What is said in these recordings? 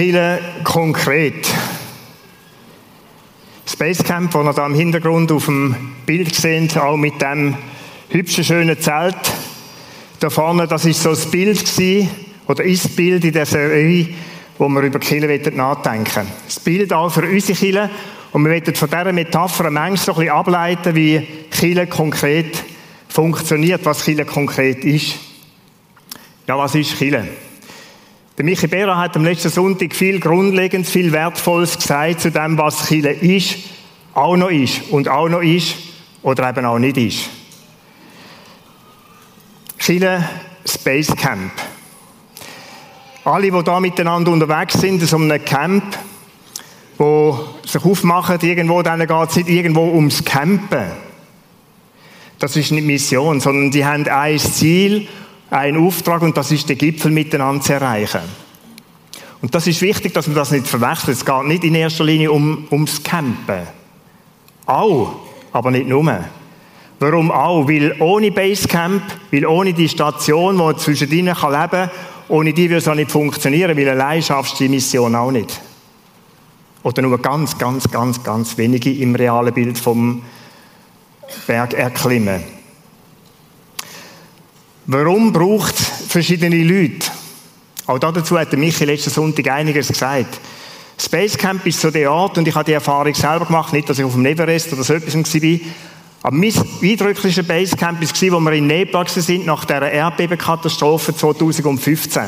Mini-Kille konkret. Das Basecamp, das ihr da im Hintergrund auf dem Bild seht, auch mit dem hübschen, schönen Zelt. Da vorne, das ist so das Bild gewesen, oder ist das Bild in der Serie, wo wir über Kille nachdenken Das Bild auch für unsere Kille. Und wir wollen von dieser Metapher manchmal so ein bisschen ableiten, wie Kille konkret funktioniert, was Kille konkret ist. Ja, was ist Kille? Der Michi Bera hat am letzten Sonntag viel Grundlegendes, viel Wertvolles gesagt zu dem, was Chile ist, auch noch ist und auch noch ist oder eben auch nicht ist. Chile Space Camp. Alle, die da miteinander unterwegs sind, in so einem Camp, wo sich aufmachen, irgendwo, dann geht es irgendwo ums Campen. Das ist nicht Mission, sondern die haben ein Ziel einen Auftrag und das ist den Gipfel miteinander zu erreichen. Und das ist wichtig, dass man das nicht verwechselt. Es geht nicht in erster Linie um, ums Campen. Auch, aber nicht nur. Warum auch? Weil ohne Basecamp, weil ohne die Station, die zwischen kann leben kann, ohne die würde es auch nicht funktionieren, weil allein schaffst du die Mission auch nicht. Oder nur ganz, ganz, ganz, ganz wenige im realen Bild vom Berg erklimmen. Warum braucht es verschiedene Leute? Auch dazu hat Michi letzten Sonntag einiges gesagt. Space Camp ist so der Ort, und ich habe die Erfahrung selber gemacht, nicht, dass ich auf dem Everest oder so etwas war, aber mein eindrücklicher Basecamp war, wo wir in Nepal sind, nach der Erdbebenkatastrophe 2015.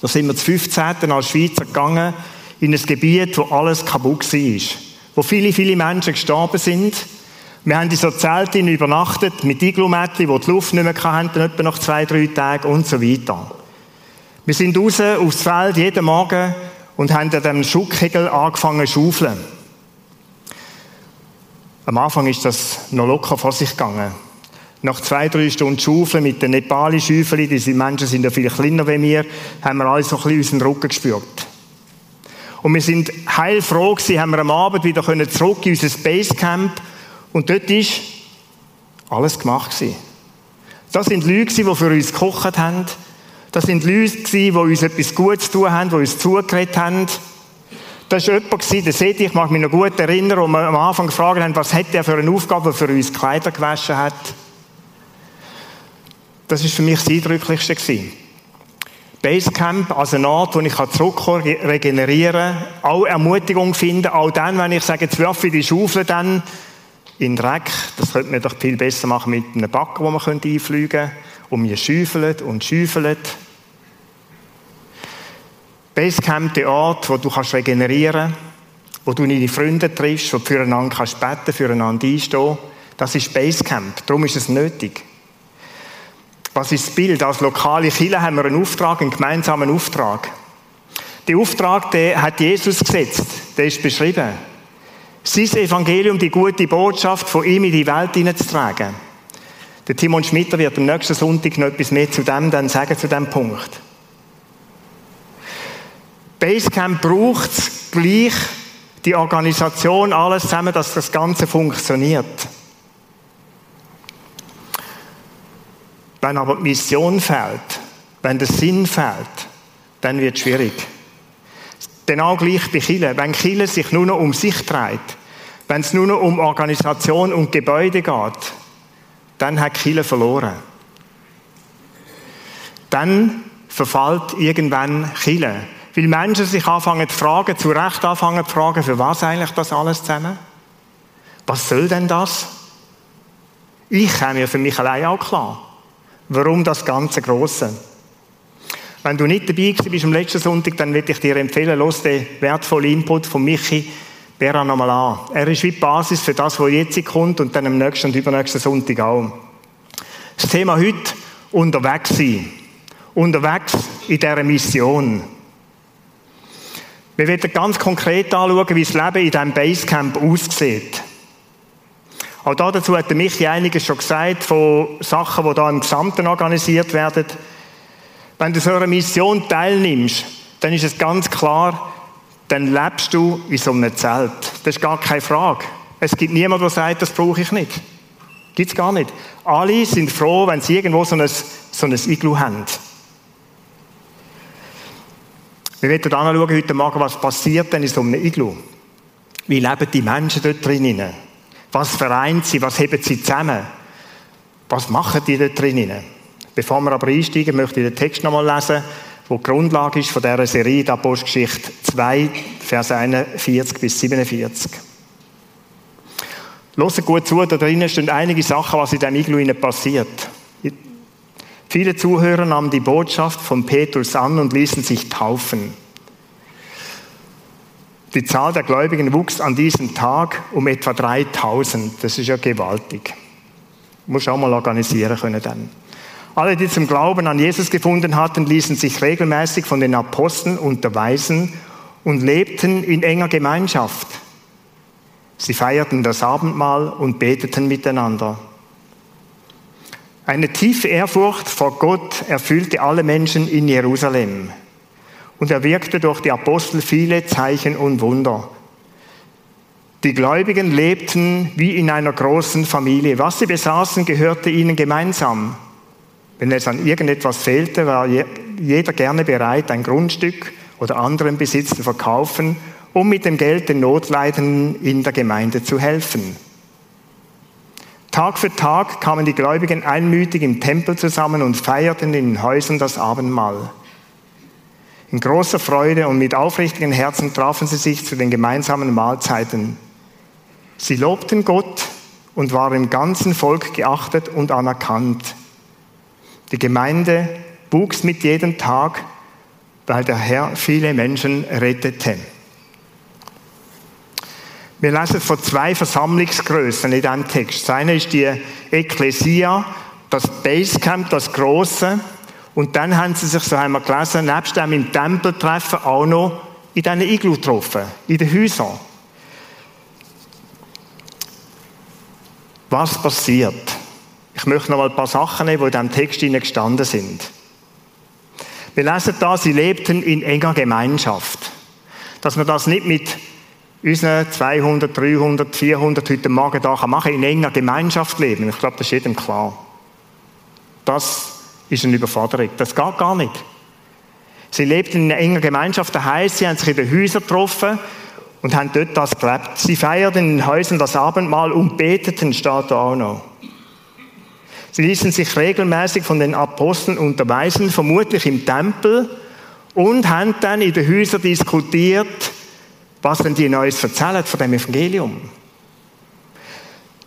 Da sind wir zu 15. als Schweizer gegangen, in ein Gebiet, wo alles kaputt war. Wo viele, viele Menschen gestorben sind wir haben in so Zelten übernachtet, mit Iglumättchen, wo die Luft nicht mehr hatten, etwa nach zwei, drei Tagen und so weiter. Wir sind raus aufs Feld jeden Morgen und haben an dem Schuttkegel angefangen zu schaufeln. Am Anfang ist das noch locker vor sich gegangen. Nach zwei, drei Stunden Schaufeln mit den Nepali-Schäufeln, diese Menschen sind ja viel kleiner wie wir, haben wir alle so ein bisschen unseren Rücken gespürt. Und wir sind heilfroh gewesen, haben wir am Abend wieder zurück in unser Basecamp und dort ist alles gemacht. Das sind Leute, die für uns gekocht haben. Das sind Leute, die uns etwas Gutes tun haben, die uns zugeredet haben. Das war jemand, der seht ich mich noch gut erinnern, wo wir am Anfang gefragt haben, was hat er für eine Aufgabe, für uns Kleider gewaschen hat. Das war für mich das Eindrücklichste. Basecamp als ein Ort, wo ich zurückkommen kann, regenerieren, auch Ermutigung finden, auch dann, wenn ich sage, jetzt werfe ich die Schaufel dann in Dreck. Das könnte man doch viel besser machen mit einem Backen, wo man einfliegen könnte. Und mir schäufelt und schäufelt. Basecamp, der Ort, wo du kannst regenerieren wo du deine Freunde triffst, wo du füreinander kannst beten, füreinander einstehen. Das ist Basecamp. Darum ist es nötig. Was ist das Bild? Als lokale Kirche haben wir einen Auftrag, einen gemeinsamen Auftrag. Der Auftrag, den hat Jesus gesetzt. Der ist beschrieben sein Evangelium, die gute Botschaft von ihm in die Welt hineinzutragen. Der Timon Schmitter wird am nächsten Sonntag noch etwas mehr zu dem dann sagen, zu dem Punkt. Basecamp braucht gleich die Organisation, alles zusammen, dass das Ganze funktioniert. Wenn aber die Mission fehlt, wenn der Sinn fehlt, dann wird es schwierig. Genau gleich bei Chile. Wenn Chile sich nur noch um sich dreht, wenn es nur noch um Organisation und Gebäude geht, dann hat Chile verloren. Dann verfällt irgendwann Chile. Weil Menschen sich anfangen zu fragen, zu Recht anfangen zu fragen, für was eigentlich das alles zusammen? Was soll denn das? Ich käme ja für mich allein auch klar. Warum das ganze Grosse? Wenn du nicht dabei bist am letzten Sonntag, dann würde ich dir empfehlen, los den wertvollen Input von Michi Bera nochmal an. Er ist wie die Basis für das, was jetzt kommt und dann am nächsten und übernächsten Sonntag auch. Das Thema heute, unterwegs sein. Unterwegs in dieser Mission. Wir werden ganz konkret anschauen, wie das Leben in diesem Basecamp aussieht. Auch dazu hat der Michi einiges schon gesagt, von Sachen, die da im Gesamten organisiert werden. Wenn du so einer Mission teilnimmst, dann ist es ganz klar, dann lebst du in so einem Zelt. Das ist gar keine Frage. Es gibt niemanden, der sagt, das brauche ich nicht. Gibt es gar nicht. Alle sind froh, wenn sie irgendwo so ein, so ein Iglu haben. Wir werden anschauen heute Morgen, was passiert denn in so einem Iglu. Wie leben die Menschen dort drinnen? Was vereint sie? Was heben sie zusammen? Was machen die dort drinnen? Bevor wir aber einsteigen, möchte ich den Text nochmal lesen, wo die Grundlage ist von dieser Serie, der Apostelgeschichte 2, Vers 41 bis 47. Hört gut zu, da drinnen stehen einige Sachen, was in diesem Iglu passiert. Viele Zuhörer nahmen die Botschaft von Petrus an und ließen sich taufen. Die Zahl der Gläubigen wuchs an diesem Tag um etwa 3000. Das ist ja gewaltig. Muss auch mal organisieren können dann. Alle, die zum Glauben an Jesus gefunden hatten, ließen sich regelmäßig von den Aposteln unterweisen und lebten in enger Gemeinschaft. Sie feierten das Abendmahl und beteten miteinander. Eine tiefe Ehrfurcht vor Gott erfüllte alle Menschen in Jerusalem. Und er wirkte durch die Apostel viele Zeichen und Wunder. Die Gläubigen lebten wie in einer großen Familie. Was sie besaßen, gehörte ihnen gemeinsam. Wenn es an irgendetwas fehlte, war jeder gerne bereit, ein Grundstück oder anderen Besitz zu verkaufen, um mit dem Geld den Notleidenden in der Gemeinde zu helfen. Tag für Tag kamen die Gläubigen einmütig im Tempel zusammen und feierten in den Häusern das Abendmahl. In großer Freude und mit aufrichtigen Herzen trafen sie sich zu den gemeinsamen Mahlzeiten. Sie lobten Gott und waren im ganzen Volk geachtet und anerkannt. Die Gemeinde wuchs mit jedem Tag, weil der Herr viele Menschen rettete. Wir lesen von zwei Versammlungsgrößen in diesem Text. Das eine ist die Ekklesia, das Basecamp, das Große. Und dann haben sie sich, so haben wir gelesen, nebst dem im Tempel treffen, auch noch in diesen Iglu getroffen, in den Häusern. Was passiert? Ich möchte noch mal ein paar Sachen nehmen, die in diesem Text gestanden sind. Wir lesen da, sie lebten in enger Gemeinschaft. Dass man das nicht mit unseren 200, 300, 400 heute Morgen da machen in enger Gemeinschaft leben. Ich glaube, das ist jedem klar. Das ist eine Überforderung. Das geht gar nicht. Sie lebten in engen Gemeinschaft, das heisst, sie haben sich in den Häusern getroffen und haben dort das gelebt. Sie feierten in den Häusern das Abendmahl und beteten, steht da auch noch. Sie ließen sich regelmäßig von den Aposteln unterweisen, vermutlich im Tempel, und haben dann in den Häusern diskutiert, was denn die Neues erzählen von dem Evangelium.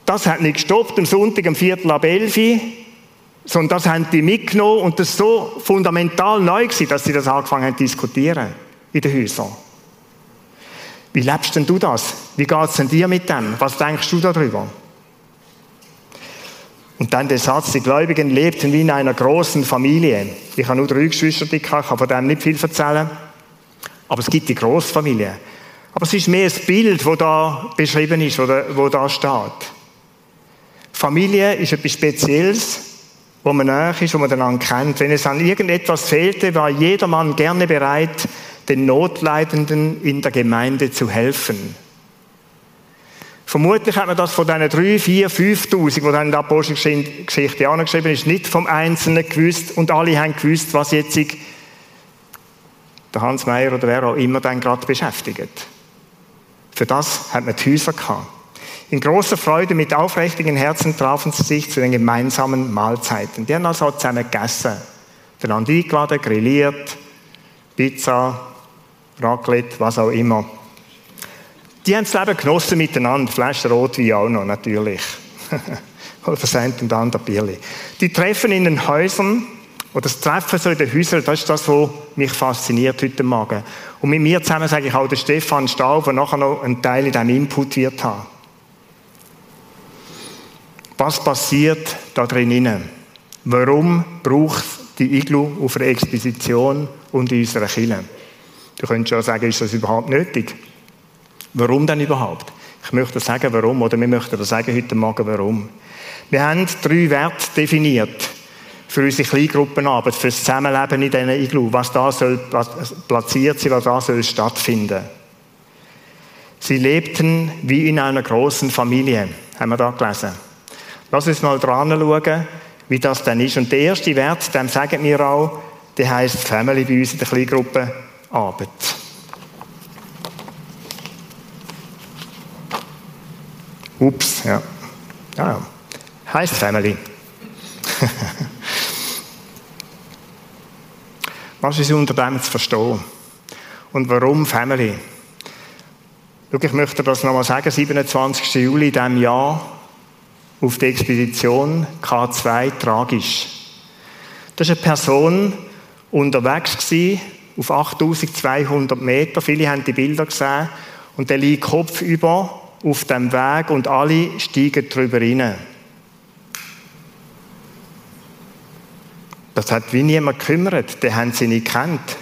Das hat nicht gestoppt am Sonntag am Viertel ab elf, sondern das haben die mitgenommen und das so fundamental neu gewesen, dass sie das angefangen haben zu diskutieren in den Häusern. Wie lebst denn du das? Wie geht es denn dir mit dem? Was denkst du darüber? Und dann der Satz, die Gläubigen lebten wie in einer großen Familie. Ich habe nur drei Geschwister, ich kann von dem nicht viel erzählen. Aber es gibt die Großfamilie. Aber es ist mehr ein Bild, das da beschrieben ist, oder wo da steht. Familie ist etwas Spezielles, wo man näher ist, wo man einander kennt. Wenn es an irgendetwas fehlte, war jeder Mann gerne bereit, den Notleidenden in der Gemeinde zu helfen. Vermutlich hat man das von diesen drei, vier, 5.000, die dann in der Apostelgeschichte angeschrieben ist, nicht vom Einzelnen gewusst und alle haben gewusst, was jetzt der Hans Meyer oder wer auch immer dann gerade beschäftigt. Für das hat man die Häuser gehabt. In großer Freude mit aufrichtigen Herzen trafen sie sich zu den gemeinsamen Mahlzeiten. Die haben also zusammen gegessen. Einander eingeladen, grilliert, Pizza, Raclette, was auch immer. Die haben das Leben genossen miteinander. Flasche Rotwein auch noch, natürlich. Oder eine und andere Bierli. Die treffen in den Häusern oder das Treffen so in den Häusern, das ist das, was mich fasziniert heute Morgen. Und mit mir zusammen sage ich auch der Stefan Staub, der nachher noch einen Teil in diesem Input wird haben. Was passiert da drinnen? Warum braucht die Iglu auf einer Exposition und in unserer Kirche? Du könntest ja sagen, ist das überhaupt nötig? Warum denn überhaupt? Ich möchte sagen, warum, oder wir möchten sagen heute Morgen, warum. Wir haben drei Werte definiert für unsere Kleingruppenarbeit, für das Zusammenleben in diesen Iglu, was da soll platziert sein, was da soll stattfinden. Sie lebten wie in einer großen Familie, haben wir da gelesen. Lass uns mal dran schauen, wie das dann ist. Und der erste Wert, dem sagen wir auch, der heißt Family bei uns in der Kleingruppe. Ups, ja. ja. Heißt Family. Was ist unter dem zu verstehen? Und warum Family? Schau, ich möchte das nochmal sagen, 27. Juli diesem Jahr auf der Expedition K2 tragisch. Das ist eine Person unterwegs gewesen, auf 8200 Meter. Viele haben die Bilder gesehen. Und der liegt kopfüber auf dem Weg und alle steigen drüber rein. Das hat wie niemand gekümmert, den haben sie nicht gekannt.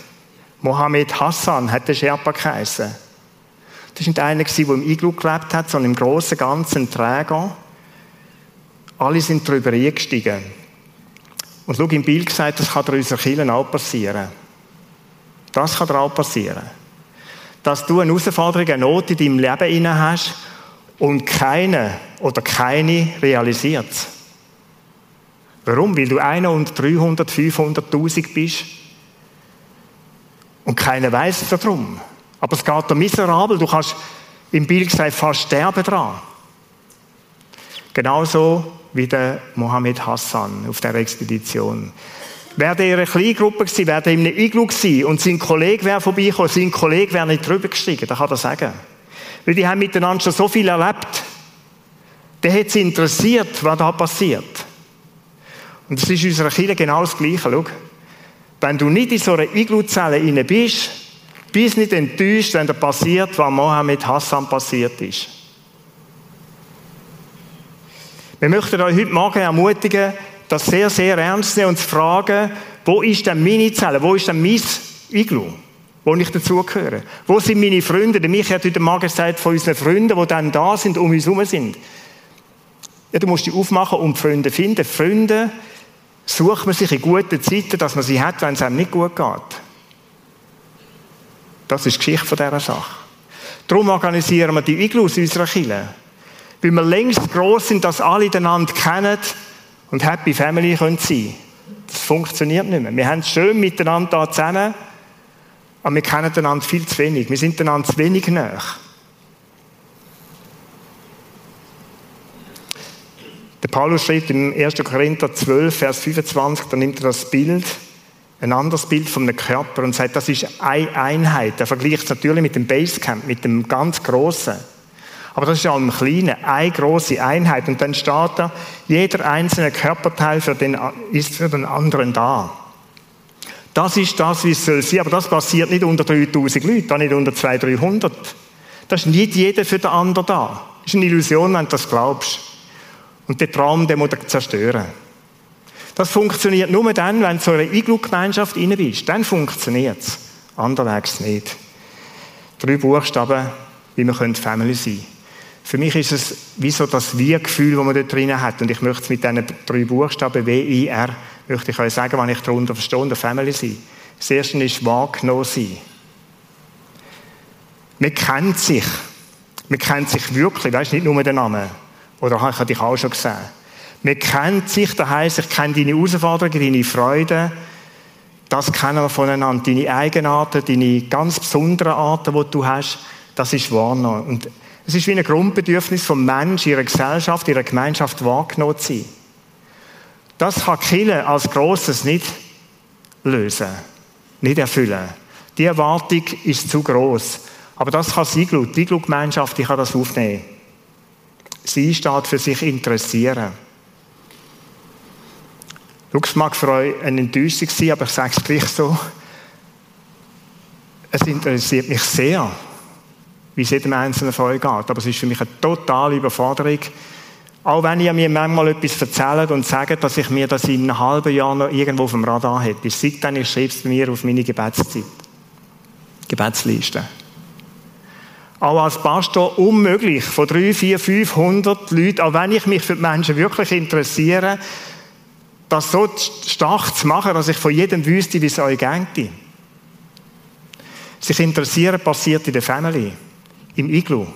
Mohammed Hassan hat der Sherpa geheißen. Das war nicht einer, der im Iglu gelebt hat, sondern im großen ganzen Träger. Alle sind darüber eingestiegen. Und schau, im Bild gesagt, das kann unseren Kindern auch passieren. Das kann auch passieren. Dass du eine Herausforderung, eine Not in deinem Leben hast und keine oder keine realisiert. Warum? Weil du einer unter 300, 500.000 bist und keiner weiß darum. Aber es geht dir miserabel. Du kannst im Bild gesagt fast sterben dran. Genauso wie der Mohammed Hassan auf der Expedition. Wäre der in einer Kleingruppe gewesen, wäre der in einem Iglu gewesen und sein Kollege wäre vorbeigekommen, sein Kollege wäre nicht drüber gestiegen, das kann er sagen. Weil die haben miteinander schon so viel erlebt. Der hat sie interessiert, was da passiert. Und es ist in unserer Kirche genau das Gleiche. Schau. Wenn du nicht in so einer Iglu-Zelle bist, bist nicht enttäuscht, wenn da passiert, was Mohammed Hassan passiert ist. Wir möchten euch heute Morgen ermutigen, das sehr, sehr ernst nehmen und zu fragen, wo ist denn meine Zelle, wo ist denn mein Iglu, wo ich dazugehöre? Wo sind meine Freunde? Der Michael hat heute Morgen gesagt, von unseren Freunden, die dann da sind, um uns herum sind. Ja, du musst die aufmachen und Freunde finden. Freunde sucht man sich in guten Zeiten, dass man sie hat, wenn es einem nicht gut geht. Das ist die Geschichte von dieser Sache. Darum organisieren wir die Iglus in unserer Kirche. Weil wir längst gross sind, dass alle einander kennen und Happy Family können sein Das funktioniert nicht mehr. Wir haben es schön miteinander da zusammen, aber wir kennen einander viel zu wenig. Wir sind einander zu wenig näher. Der Paulus schreibt im 1. Korinther 12, Vers 25, da nimmt er das Bild, ein anderes Bild von einem Körper und sagt, das ist eine Einheit. Er vergleicht es natürlich mit dem Basecamp, mit dem ganz Großen. Aber das ist ja im Kleinen eine große Einheit. Und dann steht da, jeder einzelne Körperteil für den, ist für den anderen da. Das ist das, wie es soll sein. Aber das passiert nicht unter 3000 Leuten, auch nicht unter 200, 300. Das ist nicht jeder für den anderen da. Das ist eine Illusion, wenn du das glaubst. Und den Traum, den muss er zerstören. Das funktioniert nur dann, wenn du so eine Iglu-Gemeinschaft rein bist. Dann funktioniert es. Anderwegs nicht. Drei Buchstaben, wie wir Family sein können. Für mich ist es wie so das Wir-Gefühl, das man dort drin hat. Und ich möchte es mit diesen drei Buchstaben W-I-R, möchte ich euch sagen, was ich darunter verstehe, der Family sein. Das erste ist wahrgenommen sein. Man kennt sich. Man kennt sich wirklich, weißt nicht nur den Namen. Oder habe ich dich auch schon gesehen? Man kennt sich, das heisst, ich kenne deine Herausforderungen, deine Freuden. Das kennen wir voneinander. Deine Eigenarten, deine ganz besonderen Arten, die du hast, das ist wahrgenommen. Und es ist wie ein Grundbedürfnis vom Menschen, ihrer Gesellschaft, ihrer Gemeinschaft wahrgenommen zu sein. Das kann Kille als Grosses nicht lösen, nicht erfüllen. Die Erwartung ist zu groß. Aber das kann Iglu, die Iglu-Gemeinschaft, die kann das aufnehmen. Sie steht für sich interessieren. Schau, es mag für euch eine Enttäuschung sein, aber ich sage es gleich so. Es interessiert mich sehr, wie es jedem Einzelnen von euch geht. Aber es ist für mich eine totale Überforderung. Auch wenn ihr mir manchmal etwas erzählt und sagt, dass ich mir das in einem halben Jahr noch irgendwo auf dem Radar hätte. Seitdem ich schreibe es mir auf meine Gebetszeit. Gebetsliste auch als Pastor unmöglich, von drei, vier, 500 Leuten, auch wenn ich mich für die Menschen wirklich interessiere, das so stark zu machen, dass ich von jedem wüsste, wie es euch geht. Sich interessieren passiert in der Family, im Iglu.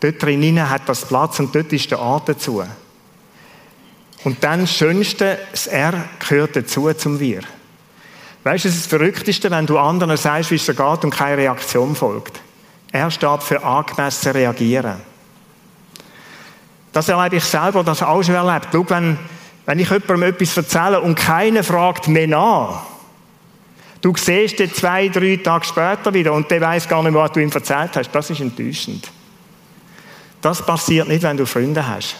Dort drinnen hat das Platz und dort ist der Ort dazu. Und dann das Schönste, das R gehört dazu zum Wir. Weißt du, es ist das Verrückteste, wenn du anderen sagst, wie es dir geht und keine Reaktion folgt. Er steht für angemessen reagieren. Das erlebe ich selber, das auch schon erlebt. Schau, wenn, wenn ich jemandem etwas erzähle und keiner fragt mehr nach, du siehst den zwei, drei Tage später wieder und der weiß gar nicht was du ihm erzählt hast, das ist enttäuschend. Das passiert nicht, wenn du Freunde hast.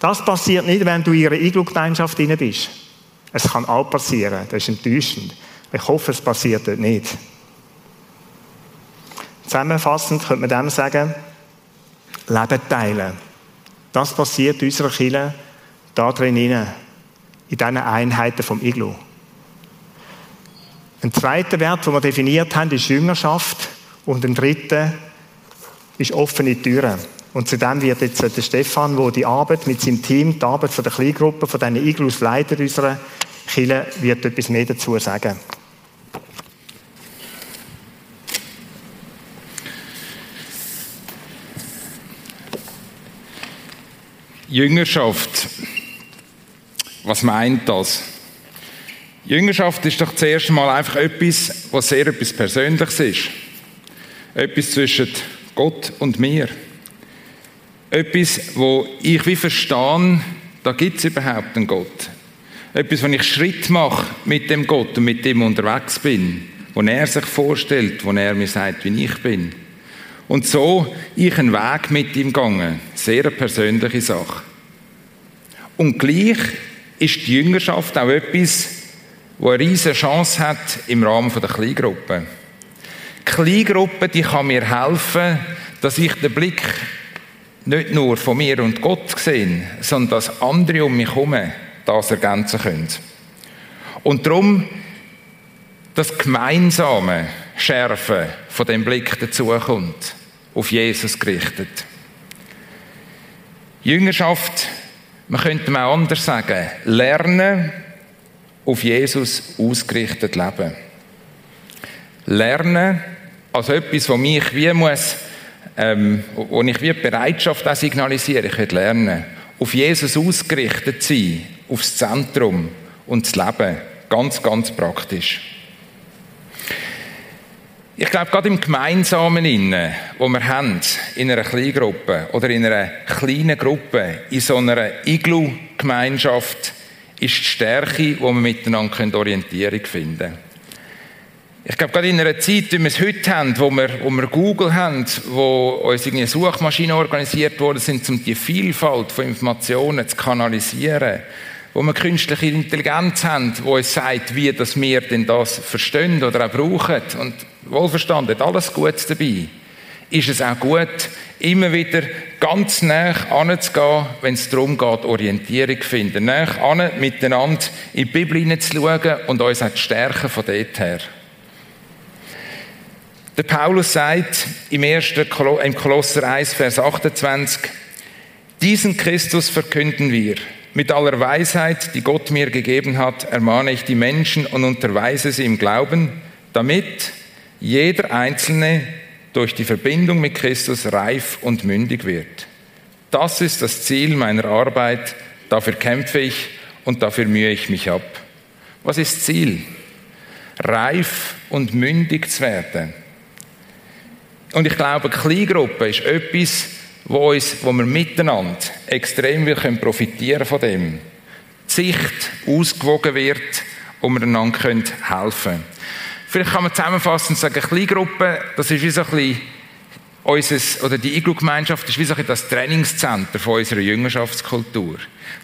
Das passiert nicht, wenn du in ihrer Iglu-Gemeinschaft drin bist. Es kann auch passieren, das ist enttäuschend. Ich hoffe, es passiert dort nicht. Zusammenfassend könnte man dem sagen, Leben teilen. Das passiert in unserer Kirche da drin, in diesen Einheiten vom Iglu. Ein zweiter Wert, den wir definiert haben, ist Jüngerschaft. Und ein dritter ist offene Türen. Und zu dem wird jetzt der Stefan, der die Arbeit mit seinem Team, die Arbeit von der Kleingruppe, von diesen Iglus Leiter unserer Kirche, wird etwas mehr dazu sagen. Jüngerschaft. Was meint das? Jüngerschaft ist doch zuerst mal einfach etwas, was sehr etwas Persönliches ist. Etwas zwischen Gott und mir. Etwas, wo ich wie verstehe, da gibt es überhaupt einen Gott. Etwas, wo ich Schritt mache mit dem Gott und mit dem unterwegs bin. Wo er sich vorstellt, wo er mir sagt, wie ich bin. Und so ich einen Weg mit ihm gegangen. Sehr eine persönliche Sache. Und gleich ist die Jüngerschaft auch etwas, wo eine riesige Chance hat im Rahmen der Kleingruppe. Die Kleingruppe, die kann mir helfen, dass ich den Blick nicht nur von mir und Gott sehe, sondern dass andere um mich herum das ergänzen können. Und darum das gemeinsame Schärfen von dem Blick dazukommt, auf Jesus gerichtet. Jüngerschaft, man könnte mal anders sagen, lernen, auf Jesus ausgerichtet leben. Lernen, also etwas, was mich wie muss, ähm, wo ich wie Bereitschaft auch signalisiere, ich will lernen, auf Jesus ausgerichtet sein, aufs Zentrum und das Leben, ganz, ganz praktisch. Ich glaube, gerade im Gemeinsamen, innen, wo wir haben, in einer Kleingruppe oder in einer kleinen Gruppe, in so einer Iglu-Gemeinschaft, ist die Stärke, wo wir miteinander Orientierung finden können. Ich glaube, gerade in einer Zeit, wie wir es heute haben, wo wir, wo wir Google haben, wo uns eine Suchmaschine organisiert worden sind, um die Vielfalt von Informationen zu kanalisieren, wo wir künstliche Intelligenz haben, die uns sagt, wie dass wir denn das verstehen oder auch brauchen. Und wohlverstanden, alles Gutes dabei. Ist es auch gut, immer wieder ganz nah anzugehen, wenn es darum geht, Orientierung zu finden. Nah an, miteinander in die Bibel hineinzuschauen und uns auch zu stärken von dort her. Der Paulus sagt im, 1. im Kolosser 1, Vers 28, diesen Christus verkünden wir mit aller Weisheit, die Gott mir gegeben hat, ermahne ich die Menschen und unterweise sie im Glauben, damit jeder Einzelne durch die Verbindung mit Christus reif und mündig wird. Das ist das Ziel meiner Arbeit, dafür kämpfe ich und dafür mühe ich mich ab. Was ist Ziel? Reif und mündig zu werden. Und ich glaube, Kleingruppe ist etwas, wo, uns, wo wir miteinander extrem will profitieren von dem. Die Sicht ausgewogen wird und wir einander können helfen Vielleicht kann man zusammenfassend sagen, Kleingruppe, das ist wie so ein bisschen unseres, oder die Iglu-Gemeinschaft ist wie so ein das Trainingscenter von unserer Jüngerschaftskultur.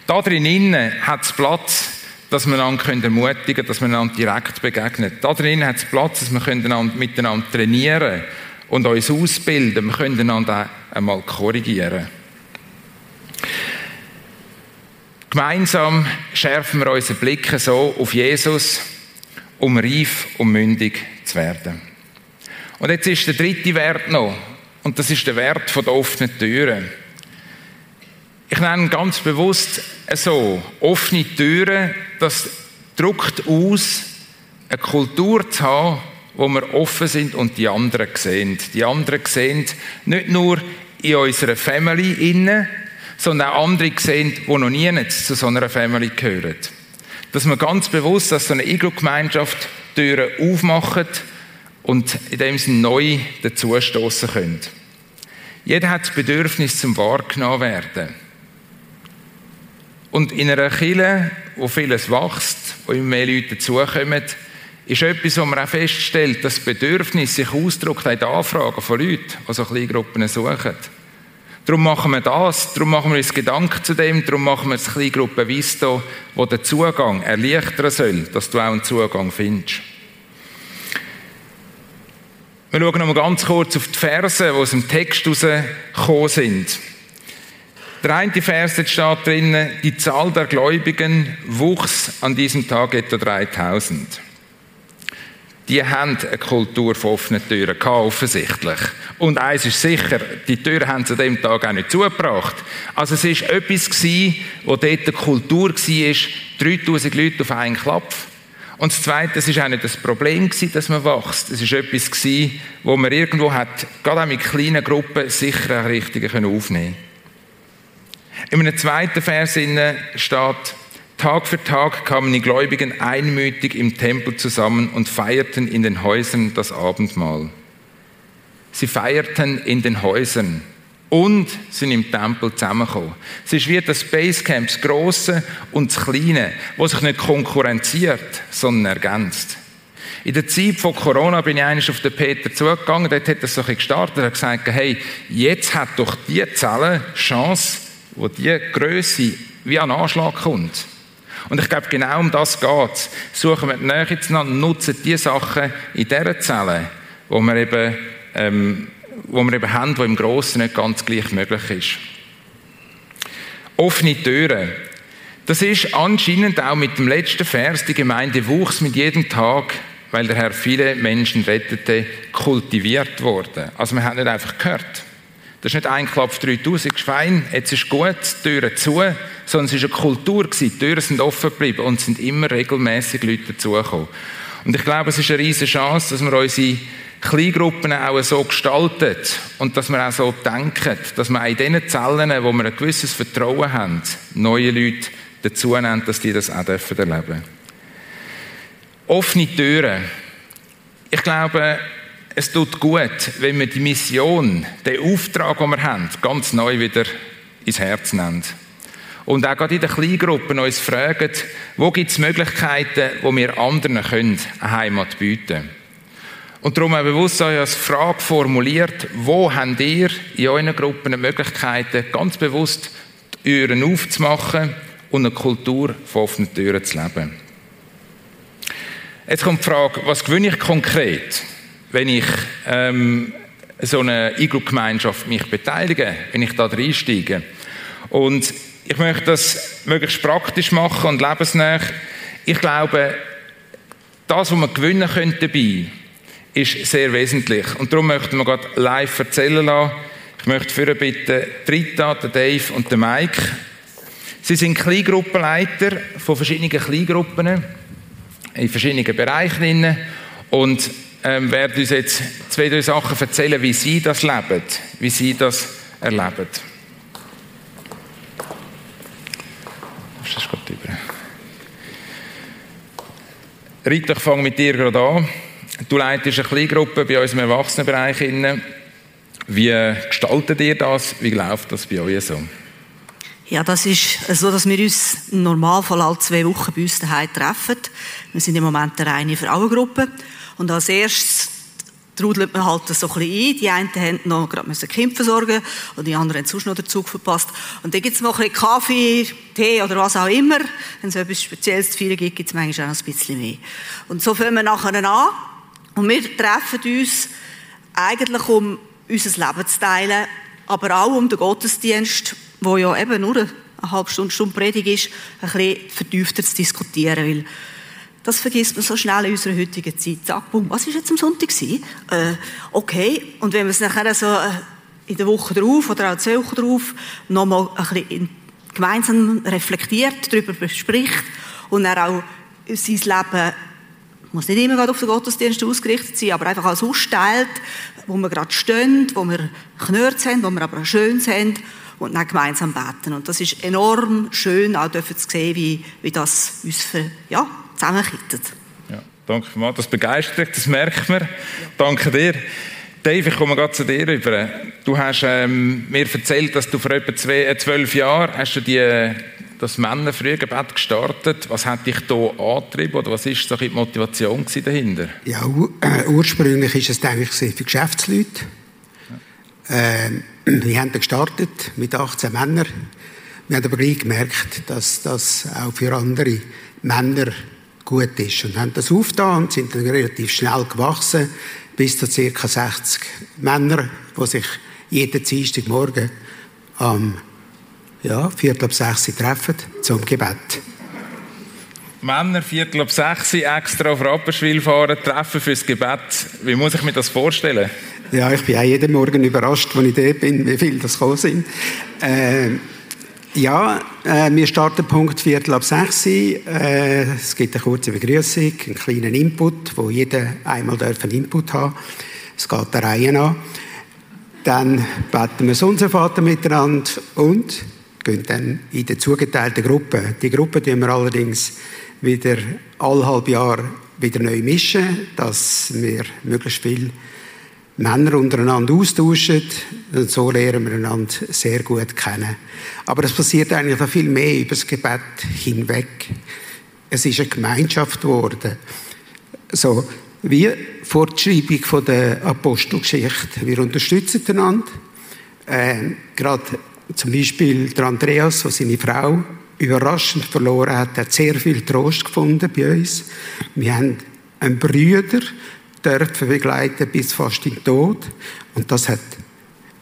Da drinnen hat es Platz, dass wir einander ermutigen können, dass wir einander direkt begegnen. Da drinnen hat es Platz, dass wir einander miteinander trainieren und uns ausbilden. Wir können einander einmal korrigieren. Gemeinsam schärfen wir unsere Blicke so auf Jesus, um reif und mündig zu werden. Und jetzt ist der dritte Wert noch, und das ist der Wert der offenen Türen. Ich nenne ganz bewusst so, offene Türen, das drückt aus, eine Kultur zu haben, wo wir offen sind und die anderen sehen. Die anderen sehen nicht nur in unserer Family innen, sondern auch andere sehen, die noch nie zu so einer Family gehören. Dass man ganz bewusst als so eine Iglo-Gemeinschaft Türen aufmacht und in dem Sinne neu dazustoßen können. Jeder hat das Bedürfnis zum wahrgenommen werden. Und in einer Kirche, wo vieles wächst, wo immer mehr Leute dazukommen, ist etwas, wo man auch feststellt, dass das Bedürfnis sich ausdrückt in den Anfragen von Leuten, die so Kleingruppen suchen. Darum machen wir das, darum machen wir uns Gedanken zu dem, darum machen wir das Kleingruppe Visto, wo der Zugang erleichtern soll, dass du auch einen Zugang findest. Wir schauen noch mal ganz kurz auf die Verse, die aus dem Text herausgekommen sind. Der eine Vers steht drinnen, die Zahl der Gläubigen wuchs an diesem Tag etwa 3000 die haben eine Kultur von offenen Türen gehabt, offensichtlich. Und eins ist sicher, die Türen haben sie an dem Tag auch nicht zugebracht. Also es war etwas gewesen, wo dort eine Kultur war, 3000 Leute auf einen Klapf. Und das Zweite, es war auch nicht das Problem dass man wächst. Es war etwas gewesen, wo man irgendwo hat, gerade auch mit kleinen Gruppen, sicher auch richtig aufnehmen In einem zweiten Vers steht, Tag für Tag kamen die Gläubigen einmütig im Tempel zusammen und feierten in den Häusern das Abendmahl. Sie feierten in den Häusern und sind im Tempel zusammengekommen. Es ist wie das Basecamp, das Grosse und das Kleine, wo sich nicht konkurrenziert, sondern ergänzt. In der Zeit von Corona bin ich eigentlich auf den Peter zugegangen, dort hat er so gestartet, er hat gesagt, hey, jetzt hat doch die Zelle Chance, wo die Größe wie an Anschlag kommt. Und ich glaube, genau um das geht es. Suchen wir die Nähe zueinander, nutzen die Sachen in dieser Zelle, wo wir eben, ähm, wo wir eben haben, wo im Grossen nicht ganz gleich möglich ist. Offene Türen. Das ist anscheinend auch mit dem letzten Vers, die Gemeinde wuchs mit jedem Tag, weil der Herr viele Menschen rettete, kultiviert worden. Also wir haben nicht einfach gehört. Das ist nicht ein Klopf 3000 Schwein, jetzt ist gut, die Türen zu, sondern es war eine Kultur, die Türen sind offen geblieben und es sind immer regelmäßig Leute dazugekommen. Und ich glaube, es ist eine riesige Chance, dass wir unsere Kleingruppen auch so gestalten und dass wir auch so denken, dass wir auch in diesen Zellen, wo wir ein gewisses Vertrauen haben, neue Leute dazu nehmen, dass die das auch erleben dürfen. Offene Türen. Ich glaube, es tut gut, wenn wir die Mission, den Auftrag, den wir haben, ganz neu wieder ins Herz nehmen. Und auch gerade in den Kleingruppen uns fragen, wo gibt es Möglichkeiten, wo wir anderen können, eine Heimat bieten Und darum wir bewusst euch als Frage formuliert, wo habt ihr in euren Gruppen Möglichkeiten, ganz bewusst die Türen aufzumachen und eine Kultur von offenen Türen zu leben. Jetzt kommt die Frage, was gewinne ich konkret? wenn ich ähm, so eine E-Group-Gemeinschaft mich beteilige, wenn ich da reinsteige. Und ich möchte das möglichst praktisch machen und lebensnah. Ich glaube, das, was man gewinnen könnte dabei, ist sehr wesentlich. Und darum möchten wir gerade live erzählen lassen. Ich möchte für bitten, Rita, Dave und Mike. Sie sind Kleingruppenleiter von verschiedenen Kleingruppen in verschiedenen Bereichen. Und ähm, werden uns jetzt zwei, drei Sachen erzählen, wie sie das leben, wie sie das erleben. Das ist über. Rita, ich fange mit dir gerade an. Du leitest eine Kleingruppe bei uns im Erwachsenenbereich. Wie gestaltet ihr das? Wie läuft das bei euch so? Ja, das ist so, dass wir uns im Normalfall alle zwei Wochen bei uns daheim treffen. Wir sind im Moment eine reine Frauengruppe. Und als erstes trudelt man halt so ein bisschen ein. Die einen haben noch gerade müssen Kind versorgen und die anderen haben sonst noch den Zug verpasst. Und dann gibt es noch ein bisschen Kaffee, Tee oder was auch immer. Wenn es etwas Spezielles zu feiern gibt, gibt es manchmal auch noch ein bisschen mehr. Und so fangen wir nachher an. Und wir treffen uns eigentlich, um unser Leben zu teilen, aber auch um den Gottesdienst, wo ja eben nur eine halbe Stunde, Stunde Predigt ist, ein bisschen vertiefter zu diskutieren. Weil das vergisst man so schnell in unserer heutigen Zeit. Zack, boom, was war jetzt am Sonntag? Äh, okay, und wenn man es nachher so äh, in der Woche drauf oder auch zwei Wochen drauf nochmal ein bisschen gemeinsam reflektiert, darüber bespricht und dann auch sein Leben muss nicht immer gerade auf den Gottesdienst ausgerichtet sein, aber einfach als austeilt, wo wir gerade stehen, wo wir Knörz haben, wo wir aber auch Schönes haben und dann gemeinsam beten. Und das ist enorm schön, auch zu sehen, wie, wie das uns für, ja, zusammenkittet. Ja, danke mal, das begeistert, das merkt man. Ja. Danke dir. Dave, ich komme gerade zu dir rüber. Du hast ähm, mir erzählt, dass du vor etwa zwei, äh, zwölf Jahren hast du die, das Männerfrühgebet gestartet. Was hat dich da angetrieben oder was ist so die Motivation dahinter? Ja, äh, ursprünglich ist es denke ich für Geschäftsleute. Ja. Äh, wir haben gestartet mit 18 Männern. Wir haben aber gleich gemerkt, dass das auch für andere Männer gut ist und haben das aufgetan und sind dann relativ schnell gewachsen bis zu ca. 60 Männer, die sich jeden Dienstagmorgen am ja, Viertel ab sechs treffen zum Gebet. Männer, Viertel ab sechs, extra auf Rapperswil fahren, treffen fürs Gebet. Wie muss ich mir das vorstellen? Ja, ich bin auch jeden Morgen überrascht, als ich da bin, wie viele das gekommen sind. Äh, ja, äh, wir starten Punkt Viertel ab sechs. Äh, es gibt eine kurze Begrüßung, einen kleinen Input, wo jeder einmal einen Input haben Es geht der Reihe an. Dann beten wir Unser Vater miteinander und gehen dann in die zugeteilten Gruppe. Die Gruppe tun wir allerdings wieder alle halb Jahr wieder neu mischen, dass wir möglichst viel Männer untereinander austauschen. Und so lernen wir einander sehr gut kennen. Aber es passiert eigentlich noch viel mehr über das Gebet hinweg. Es ist eine Gemeinschaft geworden. So, wie vor der Schreibung der Apostelgeschichte. Wir unterstützen einander. Äh, gerade zum Beispiel der Andreas, der seine Frau überraschend verloren hat, hat sehr viel Trost gefunden bei uns. Wir haben einen Brüder, dürfen begleiten bis fast in den Tod. Und das hat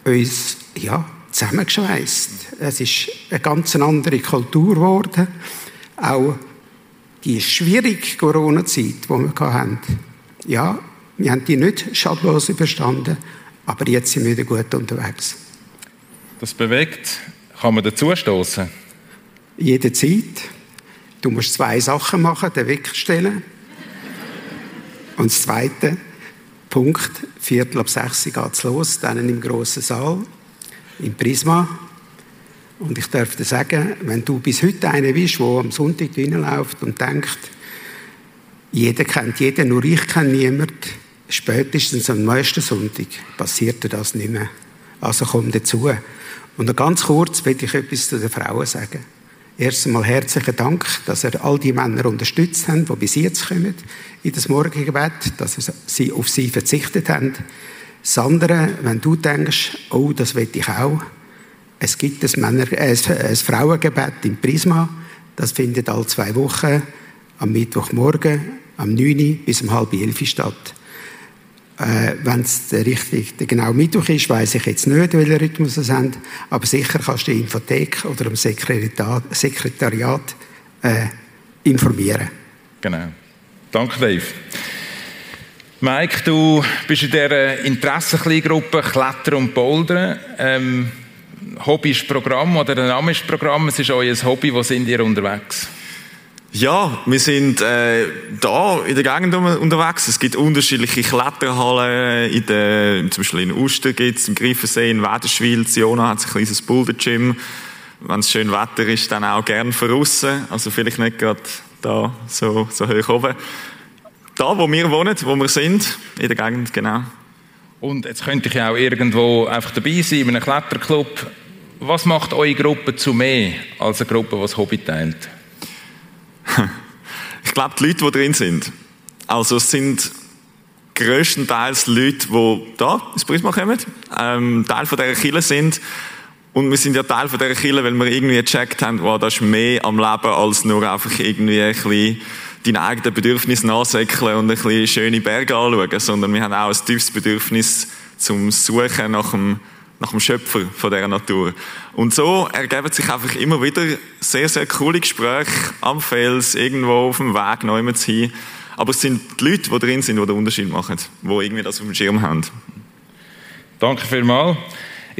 uns ja, zusammengeschweißt. Es ist eine ganz andere Kultur geworden. Auch die schwierige Corona-Zeit, die wir hatten, ja, wir haben die nicht schadlos überstanden, aber jetzt sind wir wieder gut unterwegs. Das bewegt. Kann man dazu stoßen? Jederzeit. Du musst zwei Sachen machen: den Wecker stellen und das zweite, Punkt, Viertel ab sechs geht es los, dann im grossen Saal, im Prisma. Und ich darf dir sagen, wenn du bis heute einer bist, der am Sonntag reinläuft und denkt, jeder kennt jeden, nur ich kenne niemanden, spätestens am nächsten Sonntag passiert dir das nicht mehr. Also komm dazu. Und ganz kurz will ich etwas zu den Frauen sagen. Erst einmal herzlichen Dank, dass ihr all die Männer unterstützt habt, die bis jetzt kommen in das Morgengebet, dass sie auf sie verzichtet haben. Das andere, wenn du denkst, oh, das will ich auch, es gibt ein, Männer, äh, ein Frauengebet im Prisma, das findet alle zwei Wochen am Mittwochmorgen, am 9. bis um halb 11 statt. Äh, Wenn es der richtige, der genau Mittwoch ist, weiß ich jetzt nicht, welchen Rhythmus es haben. Aber sicher kannst du die Infothek oder im Sekretariat, Sekretariat äh, informieren. Genau. Danke, Dave. Mike, du bist in dieser Interessenkleingruppe Klettern und Bouldern. Ähm, Hobby ist Programm oder der Name ist Programm. Es ist euer Hobby. Wo sind ihr unterwegs? Ja, wir sind äh, da in der Gegend unterwegs. Es gibt unterschiedliche Kletterhallen. In der, zum Beispiel in Uster gibt es, im Griffensee, in Wäderschwil, Ziona hat ein kleines Boulder-Gym. Wenn es schön Wetter ist, dann auch gern draussen. Also vielleicht nicht gerade da so, so hoch oben. Da, wo wir wohnen, wo wir sind, in der Gegend, genau. Und jetzt könnte ich ja auch irgendwo einfach dabei sein, in einem Kletterclub. Was macht eure Gruppe zu mehr als eine Gruppe, die das Hobby teilt? Ich glaube, die Leute, die drin sind, also es sind größtenteils Leute, die da ins Prisma kommen, ähm, Teil von dieser Kille sind. Und wir sind ja Teil von dieser Kille, weil wir irgendwie gecheckt haben, wow, das ist mehr am Leben als nur einfach irgendwie ein bisschen deine eigenen Bedürfnisse nachsäckeln und ein bisschen schöne Berge anschauen, sondern wir haben auch ein tiefes Bedürfnis zum Suchen nach dem nach dem Schöpfer von dieser Natur. Und so ergeben sich einfach immer wieder sehr, sehr coole Gespräche am Fels, irgendwo auf dem Weg, neu hin. Aber es sind die Leute, die drin sind, die den Unterschied machen, die irgendwie das auf dem Schirm haben. Danke vielmals.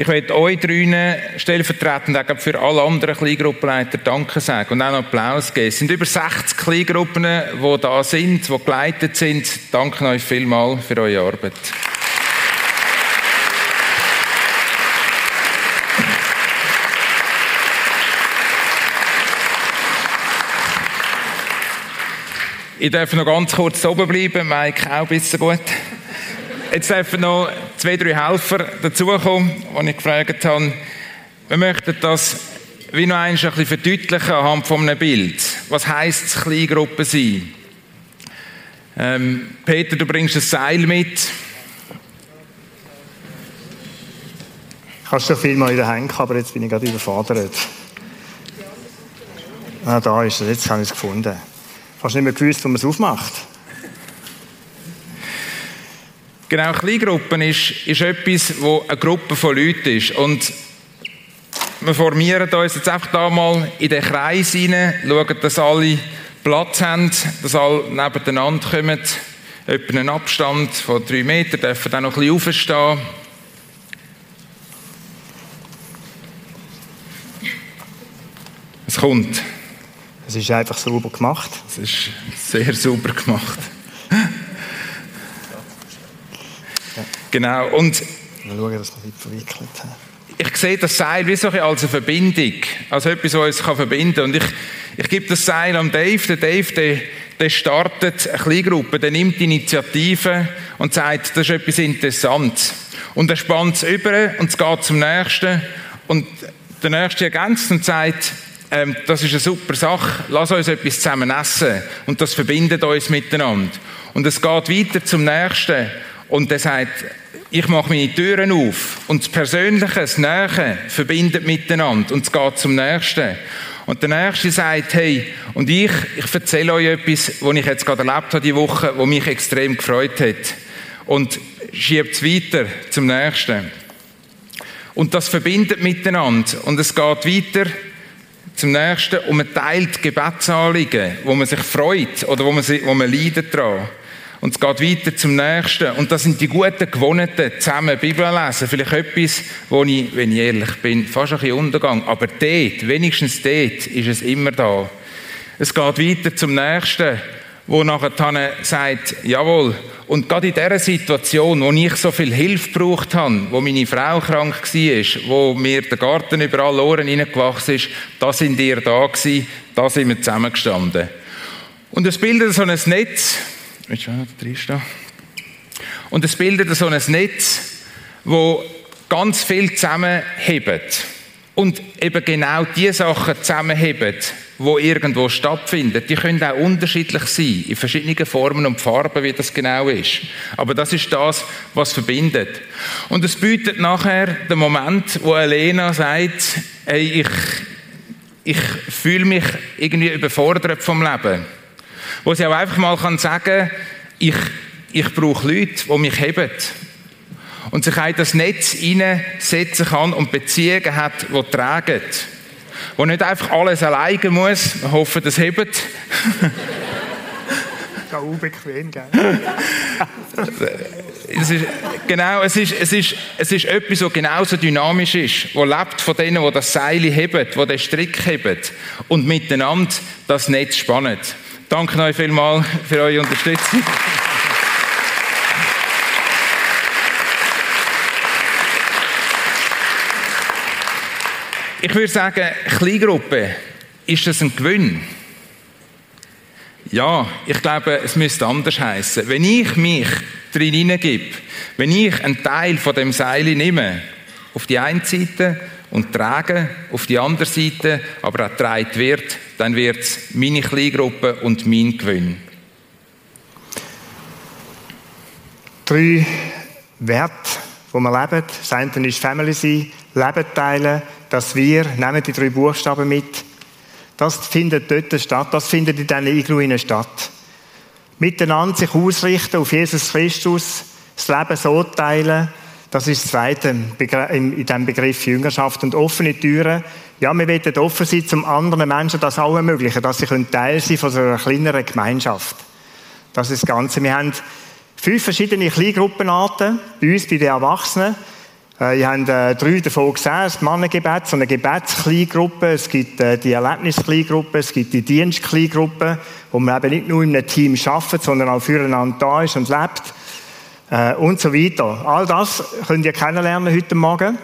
Ich möchte euch drinnen stellvertretend auch für alle anderen Kleingruppenleiter Danke sagen und auch einen Applaus geben. Es sind über 60 Kleingruppen, die da sind, die geleitet sind. Danke euch vielmals für eure Arbeit. Ich darf noch ganz kurz oben bleiben, Mike auch ein bisschen gut. Jetzt dürfen noch zwei, drei Helfer dazukommen, die ich gefragt habe. Wir möchten das wie noch ein bisschen verdeutlichen anhand von einem Bild. Was heisst es, Kleingruppe sein? Ähm, Peter, du bringst ein Seil mit. Ich habe schon viel mal in den Händen, aber jetzt bin ich gerade überfordert. Ah, da ist es, jetzt habe ich es gefunden. Hast du nicht mehr gewusst, wo man es aufmacht? Genau, Kleingruppen ist, ist etwas, wo eine Gruppe von Leuten ist. Und wir formieren uns jetzt einfach da mal in den Kreis hinein, schauen, dass alle Platz haben, dass alle nebeneinander kommen. Etwa einen Abstand von drei Metern, dürfen dann noch ein bisschen aufstehen. Es kommt. Es ist einfach sauber gemacht. Es ist sehr sauber gemacht. genau. Und Mal schauen, dass wir nicht verwickelt haben. ich sehe das Seil wie so ein als eine Verbindung, als etwas, was uns verbinden kann. Und ich, ich gebe das Seil am Dave. Der Dave, der, der startet eine Kleingruppe, der nimmt die Initiative und sagt, das ist etwas Interessantes. Und er spannt es über und es geht zum Nächsten. Und der Nächste ergänzt und sagt, ähm, das ist eine super Sache, lass uns etwas zusammen essen. Und das verbindet uns miteinander. Und es geht weiter zum Nächsten. Und der sagt, ich mache meine Türen auf. Und das Persönliche, das Nähe verbindet miteinander. Und es geht zum Nächsten. Und der Nächste sagt, hey, und ich, ich erzähle euch etwas, was ich jetzt gerade erlebt habe, die Woche, was mich extrem gefreut hat. Und schiebt es weiter zum Nächsten. Und das verbindet miteinander. Und es geht weiter zum Nächsten und man teilt Gebetsanliegen, wo man sich freut oder wo man, sich, wo man leidet daran. Und es geht weiter zum Nächsten. Und das sind die guten Gewohnheiten, zusammen Bibel lesen. Vielleicht etwas, wo ich, wenn ich ehrlich bin, fast ein bisschen Untergang. Aber dort, wenigstens dort, ist es immer da. Es geht weiter zum Nächsten, wo nachher sagt, jawohl. Und gerade in dieser Situation, wo ich so viel Hilfe gebraucht habe, wo meine Frau krank war, wo mir der Garten überall Ohren hineingewachsen ist, da sind ihr da gewesen, da sind wir zusammengestanden. Und es bildet so ein Netz, Willst du auch noch reinstehen? Und es bildet so ein Netz, wo ganz viel zusammenhebt. Und eben genau die Sachen zusammenhebt, wo irgendwo stattfinden. Die können auch unterschiedlich sein, in verschiedenen Formen und Farben, wie das genau ist. Aber das ist das, was verbindet. Und es bietet nachher den Moment, wo Elena sagt, hey, ich, ich fühle mich irgendwie überfordert vom Leben wo sie auch einfach mal kann sagen ich, ich brauche Leute, die mich heben. Und sich in das Netz hineinsetzen kann und Beziehungen hat, die tragen. Wo nicht einfach alles alleine muss. Wir hoffen, das hebt. Auch unbequem, gell? es ist, genau, es ist, es, ist, es ist etwas, das genauso dynamisch ist, wo lebt von denen, die das Seil heben, die den Strick heben und miteinander das Netz spannen. Danke euch vielmals für eure Unterstützung. Ich würde sagen, Kleingruppe, ist das ein Gewinn? Ja, ich glaube, es müsste anders heißen. Wenn ich mich drin hineingebe, wenn ich einen Teil von dem Seil nehme, auf die eine Seite und trage, auf die andere Seite aber auch getragen wird, dann wird es meine Kleingruppe und mein Gewinn. Drei Werte, die wir leben. Das eine ist Family sein, Leben teilen, dass wir, nehmen die drei Buchstaben mit. Das findet dort statt, das findet in diesen Iglu statt. Miteinander sich ausrichten auf Jesus Christus, das Leben so teilen, das ist das Zweite in diesem Begriff Jüngerschaft und offene Türen. Ja, wir wollen offen sein, zum anderen Menschen das auch ermöglichen, dass sie Teil sein von so einer kleineren Gemeinschaft. Das ist das Ganze. Wir haben fünf verschiedene Kleingruppenarten bei uns, bei den Erwachsenen. Äh, ihr habt äh, drei davon gesehen, das Mannengebet, so eine Gebetskleingruppe, es gibt äh, die Erlebniskleingruppe, es gibt die Dienstkleingruppe, wo man eben nicht nur in einem Team arbeitet, sondern auch füreinander da ist und lebt und so weiter. All das könnt ihr kennenlernen heute Morgen,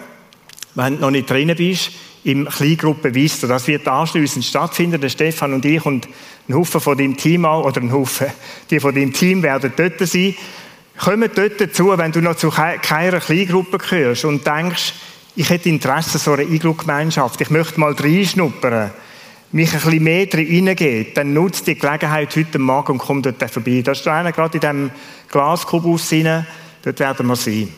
wenn du noch nicht drin bist. im Kleingruppe Vista. Das wird anschliessend stattfinden. Der Stefan und ich und ein Haufen von deinem Team auch, oder ein Haufen, die von deinem Team werden dort sein. Kommen dort dazu, wenn du noch zu keiner Kleingruppe gehörst und denkst, ich hätte Interesse an so einer Iglu-Gemeinschaft, ich möchte mal reinschnuppern, mich ein bisschen mehr reingeben, dann nutzt die Gelegenheit heute Morgen und komm dort vorbei. Da ist einer gerade in diesem Glaskubus rein, dort werden wir sein.